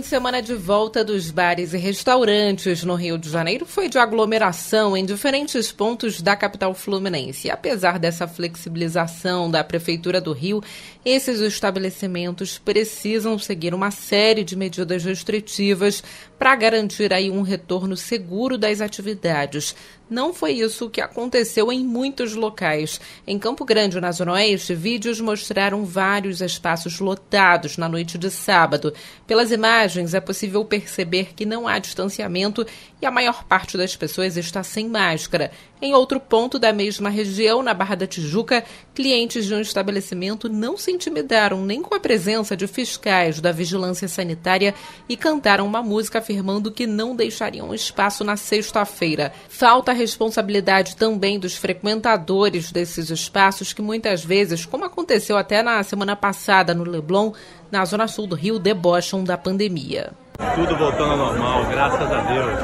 De semana de volta dos bares e restaurantes no Rio de Janeiro foi de aglomeração em diferentes pontos da capital fluminense. Apesar dessa flexibilização da Prefeitura do Rio, esses estabelecimentos precisam seguir uma série de medidas restritivas para garantir aí um retorno seguro das atividades. Não foi isso que aconteceu em muitos locais. Em Campo Grande, na Zona Oeste, vídeos mostraram vários espaços lotados na noite de sábado. Pelas imagens, é possível perceber que não há distanciamento e a maior parte das pessoas está sem máscara. Em outro ponto da mesma região, na Barra da Tijuca, clientes de um estabelecimento não se intimidaram nem com a presença de fiscais da vigilância sanitária e cantaram uma música afirmando que não deixariam espaço na sexta-feira. Falta responsabilidade também dos frequentadores desses espaços que muitas vezes, como aconteceu até na semana passada no Leblon, na zona sul do Rio, debocham da pandemia. Tudo voltando ao normal, graças a Deus.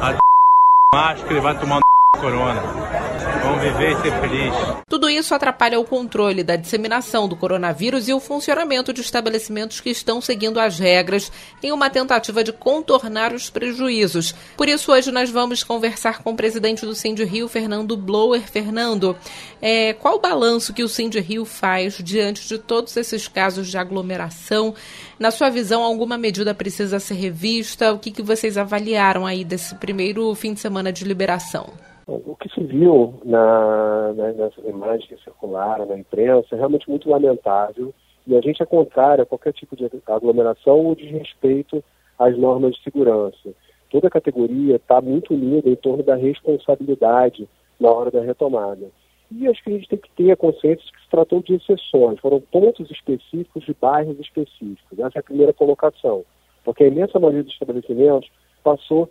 A máscara vai tomar corona. Vamos viver e ser feliz. Tudo isso atrapalha o controle da disseminação do coronavírus e o funcionamento de estabelecimentos que estão seguindo as regras em uma tentativa de contornar os prejuízos. Por isso, hoje nós vamos conversar com o presidente do Cindy Rio, Fernando Blower. Fernando, é, qual o balanço que o Cindy Rio faz diante de todos esses casos de aglomeração? Na sua visão, alguma medida precisa ser revista? O que, que vocês avaliaram aí desse primeiro fim de semana de liberação? O que se viu na, na, nessas imagens que circularam na imprensa é realmente muito lamentável e a gente é contrário a qualquer tipo de aglomeração ou desrespeito às normas de segurança. Toda a categoria está muito unida em torno da responsabilidade na hora da retomada. E acho que a gente tem que ter a consciência de que se tratou de exceções, foram pontos específicos de bairros específicos. Essa é a primeira colocação. Porque a imensa maioria dos estabelecimentos passou,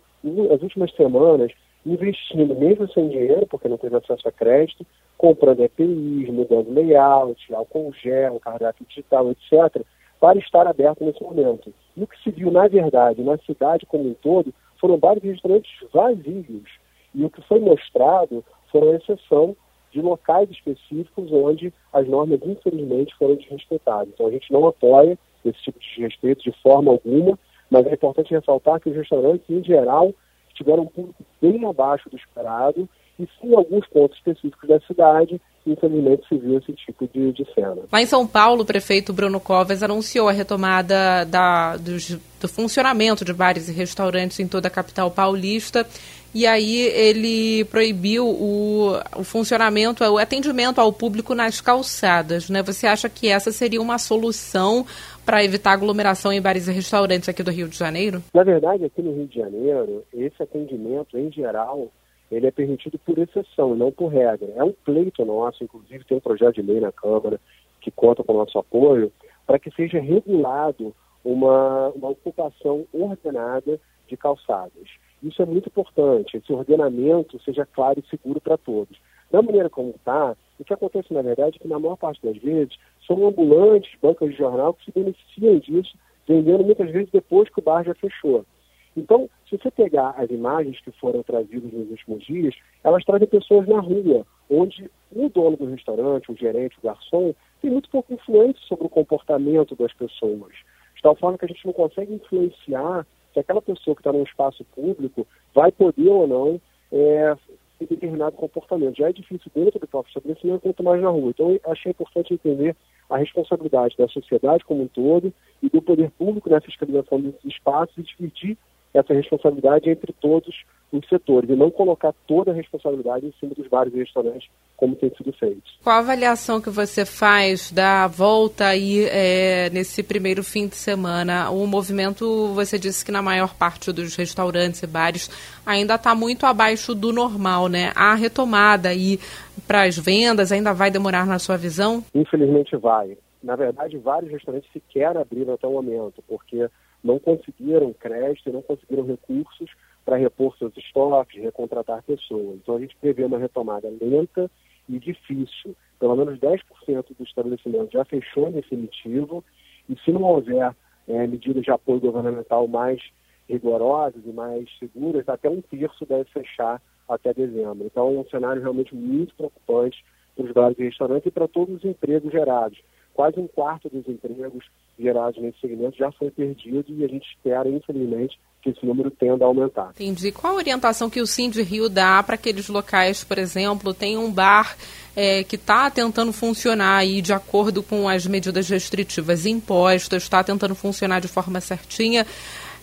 as últimas semanas, investindo mesmo sem dinheiro, porque não teve acesso a crédito, comprando EPIs, mudando layout, álcool gel, cardápio digital, etc., para estar aberto nesse momento. E o que se viu, na verdade, na cidade como um todo, foram vários restaurantes vazios. E o que foi mostrado foram a exceção de locais específicos onde as normas, infelizmente, foram desrespeitadas. Então, a gente não apoia esse tipo de desrespeito de forma alguma, mas é importante ressaltar que os restaurantes, em geral, tiveram um público bem abaixo do esperado e sim, em alguns pontos específicos da cidade, infelizmente se viu esse tipo de, de cena. Lá em São Paulo, o prefeito Bruno Covas anunciou a retomada da, dos, do funcionamento de bares e restaurantes em toda a capital paulista. E aí ele proibiu o, o funcionamento, o atendimento ao público nas calçadas. Né? Você acha que essa seria uma solução para evitar aglomeração em bares e restaurantes aqui do Rio de Janeiro? Na verdade, aqui no Rio de Janeiro, esse atendimento, em geral, ele é permitido por exceção, não por regra. É um pleito nosso, inclusive tem um projeto de lei na Câmara que conta com o nosso apoio, para que seja regulado uma, uma ocupação ordenada de calçadas. Isso é muito importante, esse ordenamento seja claro e seguro para todos. Da maneira como está, o que acontece, na verdade, é que na maior parte das vezes são ambulantes, bancas de jornal que se beneficiam disso, vendendo muitas vezes depois que o bar já fechou. Então, se você pegar as imagens que foram trazidas nos últimos dias, elas trazem pessoas na rua, onde o dono do restaurante, o gerente, o garçom, tem muito pouco influência sobre o comportamento das pessoas. De tal forma que a gente não consegue influenciar se aquela pessoa que está num espaço público vai poder ou não é, ter determinado comportamento. Já é difícil dentro do próprio estabelecimento, quanto mais na rua. Então, eu achei importante entender a responsabilidade da sociedade como um todo e do poder público na fiscalização desses espaços e dividir essa responsabilidade entre todos os setores e não colocar toda a responsabilidade em cima dos bares e restaurantes, como tem sido feito. Qual a avaliação que você faz da volta aí é, nesse primeiro fim de semana? O movimento, você disse que na maior parte dos restaurantes e bares ainda está muito abaixo do normal, né? A retomada aí para as vendas ainda vai demorar na sua visão? Infelizmente vai. Na verdade, vários restaurantes sequer abriram até o momento, porque não conseguiram crédito, não conseguiram recursos para repor seus estoques, recontratar pessoas. Então a gente prevê uma retomada lenta e difícil. Pelo menos 10% do estabelecimento já fechou em definitivo e se não houver é, medidas de apoio governamental mais rigorosas e mais seguras, até um terço deve fechar até dezembro. Então é um cenário realmente muito preocupante para os bares e restaurantes e para todos os empregos gerados. Quase um quarto dos empregos gerados nesse segmento já foi perdido e a gente espera, infelizmente, que esse número tenda a aumentar. Entendi. Qual a orientação que o de Rio dá para aqueles locais, por exemplo, tem um bar é, que está tentando funcionar aí de acordo com as medidas restritivas impostas, está tentando funcionar de forma certinha,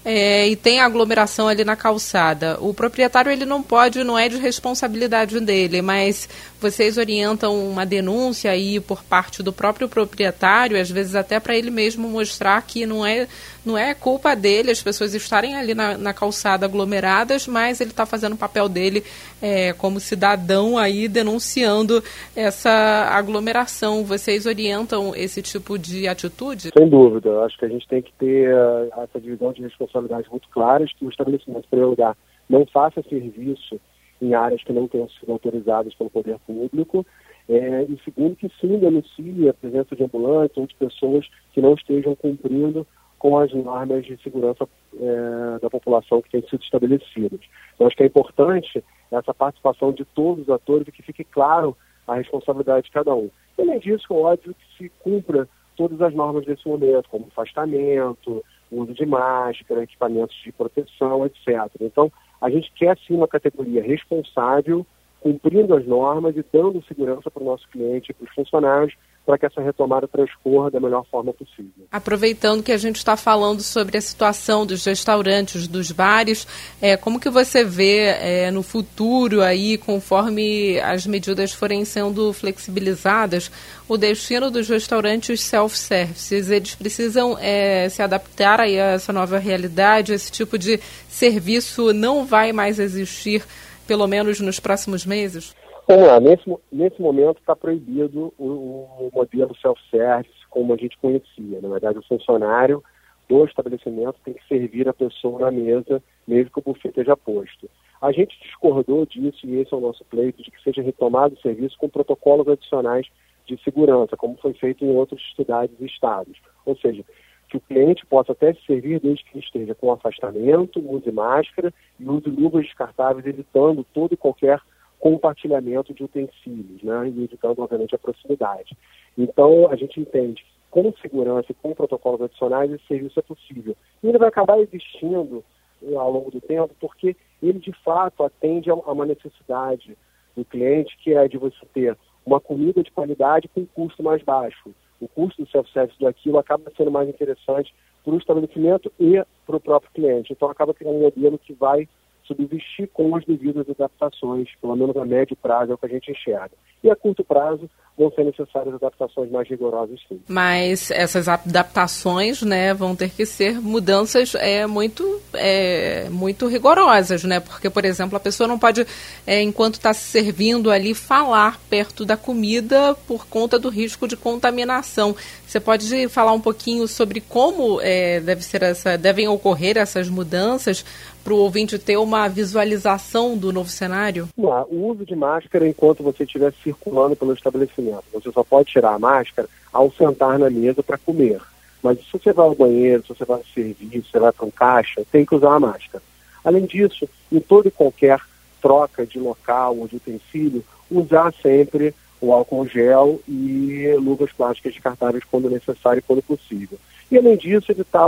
é, e tem aglomeração ali na calçada. O proprietário ele não pode, não é de responsabilidade dele, mas vocês orientam uma denúncia aí por parte do próprio proprietário, às vezes até para ele mesmo mostrar que não é, não é culpa dele as pessoas estarem ali na, na calçada aglomeradas, mas ele está fazendo o papel dele é, como cidadão aí denunciando essa aglomeração. Vocês orientam esse tipo de atitude? Sem dúvida. Acho que a gente tem que ter uh, essa divisão de responsabilidades muito claras, que o estabelecimento, em primeiro lugar, não faça serviço em áreas que não tenham sido autorizadas pelo poder público. É, e segundo, que sim denuncie a presença de ambulantes ou de pessoas que não estejam cumprindo com as normas de segurança é, da população que têm sido estabelecidas. Então, acho que é importante essa participação de todos os atores e que fique claro a responsabilidade de cada um. Além disso, é óbvio que se cumpra todas as normas desse momento, como afastamento, uso de máscara, equipamentos de proteção, etc. Então, a gente quer sim uma categoria responsável, cumprindo as normas e dando segurança para o nosso cliente e para os funcionários, para que essa retomada transcorra da melhor forma possível. Aproveitando que a gente está falando sobre a situação dos restaurantes, dos bares, é, como que você vê é, no futuro aí, conforme as medidas forem sendo flexibilizadas, o destino dos restaurantes self-services? Eles precisam é, se adaptar a essa nova realidade? Esse tipo de serviço não vai mais existir, pelo menos nos próximos meses? Vamos lá, nesse, nesse momento está proibido o, o modelo self-service como a gente conhecia. Na verdade, o funcionário do estabelecimento tem que servir a pessoa na mesa, mesmo que o buffet esteja posto. A gente discordou disso e esse é o nosso pleito, de que seja retomado o serviço com protocolos adicionais de segurança, como foi feito em outras cidades e estados. Ou seja, que o cliente possa até se servir desde que esteja com afastamento, use máscara e use luvas descartáveis, evitando todo e qualquer compartilhamento de utensílios, né, e evitando, obviamente, a proximidade. Então, a gente entende que com segurança e com protocolos adicionais, esse serviço é possível. E ele vai acabar existindo eh, ao longo do tempo, porque ele, de fato, atende a uma necessidade do cliente, que é de você ter uma comida de qualidade com custo mais baixo. O custo do self-service do aquilo acaba sendo mais interessante para o estabelecimento e para o próprio cliente. Então, acaba criando um modelo que vai subsistir com as devidas adaptações, pelo menos a médio prazo é o que a gente enxerga. E a curto prazo vão ser necessárias adaptações mais rigorosas, sim. Mas essas adaptações, né, vão ter que ser mudanças é, muito, é, muito rigorosas, né? Porque, por exemplo, a pessoa não pode, é, enquanto está se servindo ali, falar perto da comida por conta do risco de contaminação. Você pode falar um pouquinho sobre como é, deve ser essa, devem ocorrer essas mudanças para o ouvinte ter uma visualização do novo cenário? Não, o uso de máscara enquanto você estiver circulando pelo estabelecimento. Você só pode tirar a máscara ao sentar na mesa para comer. Mas se você vai ao banheiro, se você vai ao serviço, se você vai para um caixa, tem que usar a máscara. Além disso, em toda e qualquer troca de local ou de utensílio, usar sempre o álcool gel e luvas plásticas descartáveis quando necessário e quando possível. E além disso, evitar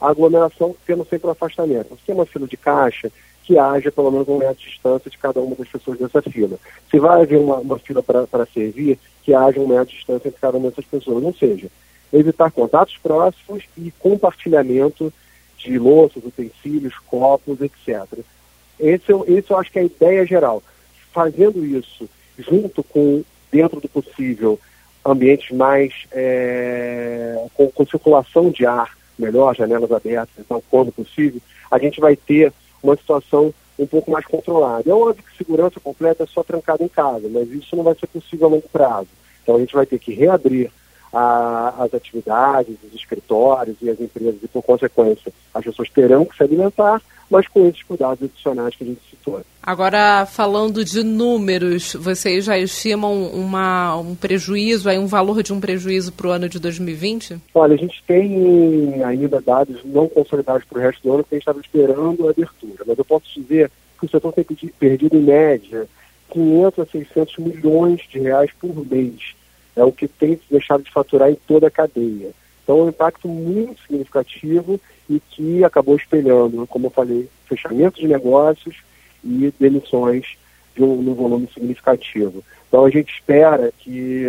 a aglomeração tendo sempre um afastamento. Se tem uma fila de caixa, que haja pelo menos um metro de distância de cada uma das pessoas dessa fila. Se vai haver uma, uma fila para servir, que haja um metro de distância entre cada uma dessas pessoas. Ou seja, evitar contatos próximos e compartilhamento de louças, utensílios, copos, etc. Esse, esse eu acho que é a ideia geral. Fazendo isso junto com, dentro do possível, ambientes mais é, com, com circulação de ar melhor, janelas abertas, então, quando possível, a gente vai ter uma situação um pouco mais controlada. É óbvio que segurança completa é só trancada em casa, mas isso não vai ser possível a longo prazo. Então a gente vai ter que reabrir a, as atividades, os escritórios e as empresas, e por consequência, as pessoas terão que se alimentar, mas com esses cuidados adicionais que a gente citou. Agora, falando de números, vocês já estimam uma, um prejuízo, aí um valor de um prejuízo para o ano de 2020? Olha, a gente tem ainda dados não consolidados para o resto do ano, porque a gente estava esperando a abertura, mas eu posso dizer que o setor tem perdido, em média, 500 a 600 milhões de reais por mês. É o que tem deixado de faturar em toda a cadeia. Então, é um impacto muito significativo e que acabou espelhando, como eu falei, fechamento de negócios e demissões de um, um volume significativo. Então, a gente espera que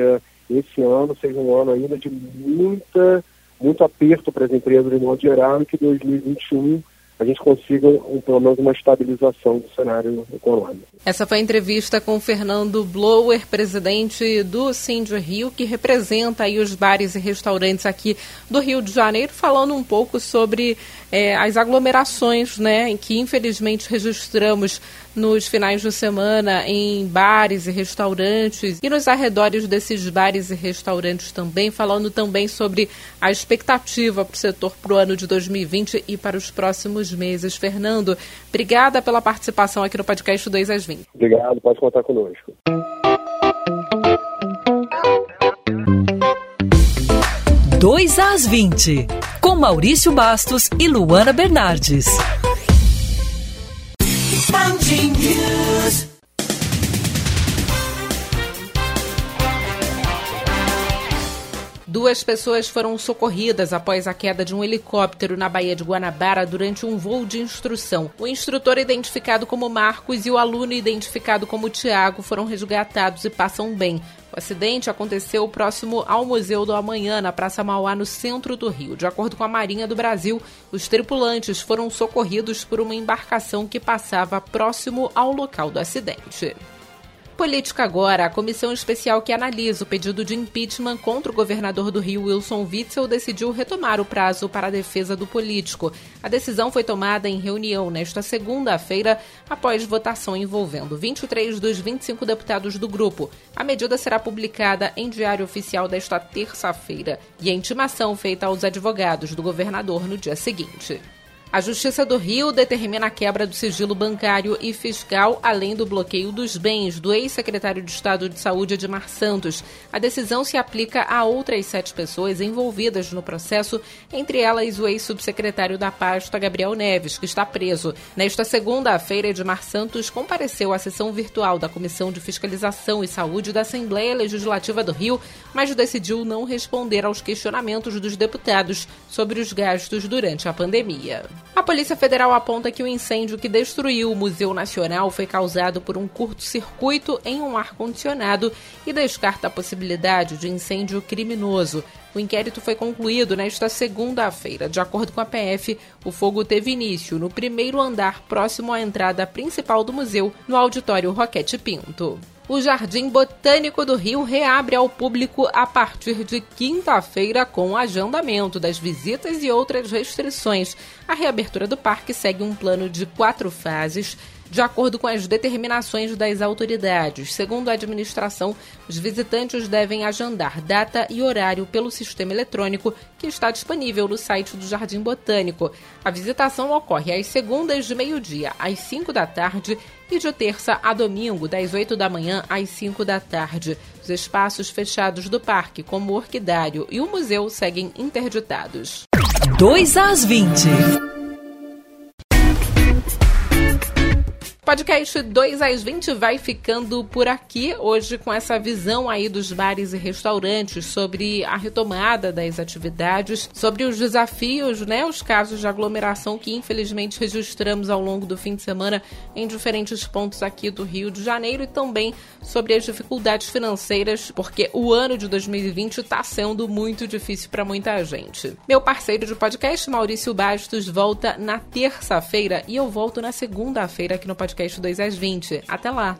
esse ano seja um ano ainda de muita, muito aperto para as empresas de modo geral e que 2021 a gente consiga um, pelo menos uma estabilização do cenário econômico. Essa foi a entrevista com Fernando Blower, presidente do Cindy Rio, que representa aí os bares e restaurantes aqui do Rio de Janeiro, falando um pouco sobre é, as aglomerações, né, que infelizmente registramos nos finais de semana em bares e restaurantes e nos arredores desses bares e restaurantes também, falando também sobre a expectativa para o setor para o ano de 2020 e para os próximos meses. Fernando, obrigada pela participação aqui no podcast 2 às 20. Obrigado, pode contar conosco. Dois às 20, com Maurício Bastos e Luana Bernardes. Duas pessoas foram socorridas após a queda de um helicóptero na Baía de Guanabara durante um voo de instrução. O instrutor, identificado como Marcos, e o aluno, identificado como Tiago, foram resgatados e passam bem. O acidente aconteceu próximo ao Museu do Amanhã, na Praça Mauá, no centro do Rio. De acordo com a Marinha do Brasil, os tripulantes foram socorridos por uma embarcação que passava próximo ao local do acidente. Política agora, a comissão especial que analisa o pedido de impeachment contra o governador do Rio, Wilson Witzel, decidiu retomar o prazo para a defesa do político. A decisão foi tomada em reunião nesta segunda-feira, após votação envolvendo 23 dos 25 deputados do grupo. A medida será publicada em Diário Oficial desta terça-feira e a intimação feita aos advogados do governador no dia seguinte. A Justiça do Rio determina a quebra do sigilo bancário e fiscal, além do bloqueio dos bens do ex-secretário de Estado de Saúde, Edmar Santos. A decisão se aplica a outras sete pessoas envolvidas no processo, entre elas o ex-subsecretário da pasta, Gabriel Neves, que está preso. Nesta segunda-feira, Edmar Santos compareceu à sessão virtual da Comissão de Fiscalização e Saúde da Assembleia Legislativa do Rio, mas decidiu não responder aos questionamentos dos deputados sobre os gastos durante a pandemia. A Polícia Federal aponta que o incêndio que destruiu o Museu Nacional foi causado por um curto-circuito em um ar-condicionado e descarta a possibilidade de incêndio criminoso. O inquérito foi concluído nesta segunda-feira. De acordo com a PF, o fogo teve início no primeiro andar próximo à entrada principal do museu, no auditório Roquete Pinto o Jardim Botânico do Rio reabre ao público a partir de quinta-feira com agendamento das visitas e outras restrições. A reabertura do parque segue um plano de quatro fases de acordo com as determinações das autoridades. Segundo a administração, os visitantes devem agendar data e horário pelo sistema eletrônico que está disponível no site do Jardim Botânico. A visitação ocorre às segundas de meio-dia às 5 da tarde e de terça a domingo, das 8 da manhã às 5 da tarde. Os espaços fechados do parque, como o Orquidário e o museu, seguem interditados. 2 às 20. Podcast 2 às 20 vai ficando por aqui hoje com essa visão aí dos bares e restaurantes sobre a retomada das atividades, sobre os desafios, né, os casos de aglomeração que infelizmente registramos ao longo do fim de semana em diferentes pontos aqui do Rio de Janeiro e também sobre as dificuldades financeiras, porque o ano de 2020 está sendo muito difícil para muita gente. Meu parceiro de podcast, Maurício Bastos, volta na terça-feira e eu volto na segunda-feira aqui no podcast podcast 2 às 20. Até lá!